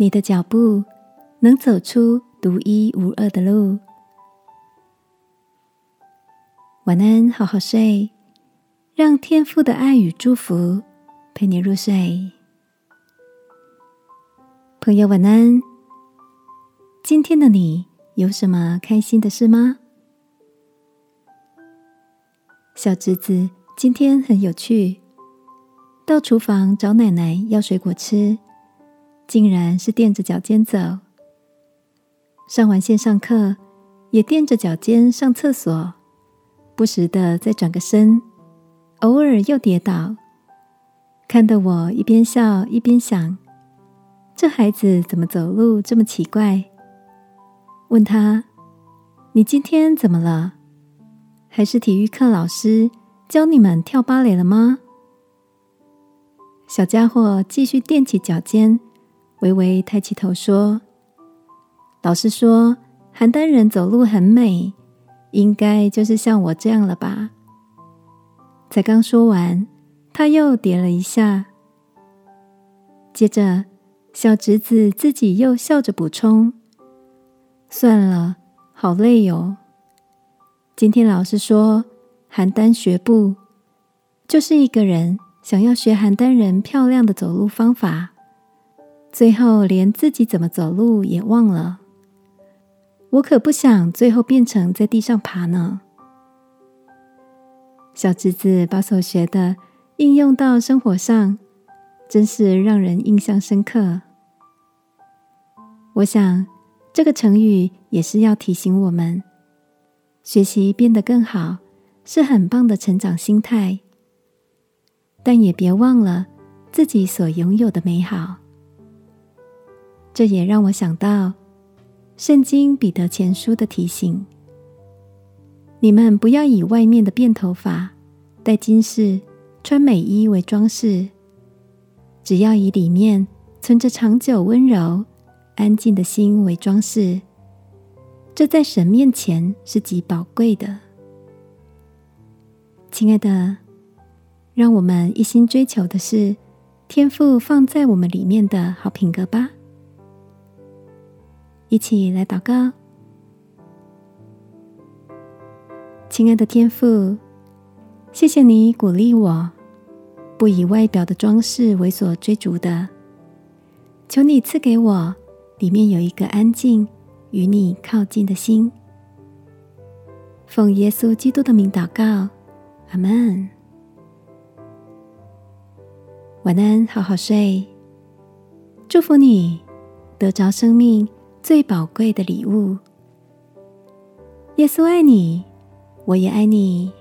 你的脚步能走出独一无二的路。晚安，好好睡，让天父的爱与祝福陪你入睡。朋友，晚安。今天的你有什么开心的事吗？小侄子今天很有趣，到厨房找奶奶要水果吃，竟然是垫着脚尖走。上完线上课，也垫着脚尖上厕所。不时的再转个身，偶尔又跌倒，看得我一边笑一边想：这孩子怎么走路这么奇怪？问他：“你今天怎么了？还是体育课老师教你们跳芭蕾了吗？”小家伙继续踮起脚尖，微微抬起头说：“老师说，邯郸人走路很美。”应该就是像我这样了吧？才刚说完，他又点了一下。接着，小侄子自己又笑着补充：“算了，好累哟。今天老师说，邯郸学步就是一个人想要学邯郸人漂亮的走路方法，最后连自己怎么走路也忘了。”我可不想最后变成在地上爬呢。小侄子把所学的应用到生活上，真是让人印象深刻。我想这个成语也是要提醒我们，学习变得更好是很棒的成长心态，但也别忘了自己所拥有的美好。这也让我想到。圣经彼得前书的提醒：你们不要以外面的辫头发、戴金饰、穿美衣为装饰，只要以里面存着长久温柔、安静的心为装饰。这在神面前是极宝贵的。亲爱的，让我们一心追求的是天赋放在我们里面的好品格吧。一起来祷告，亲爱的天父，谢谢你鼓励我，不以外表的装饰为所追逐的。求你赐给我里面有一个安静与你靠近的心。奉耶稣基督的名祷告，阿门。晚安，好好睡。祝福你得着生命。最宝贵的礼物。耶稣爱你，我也爱你。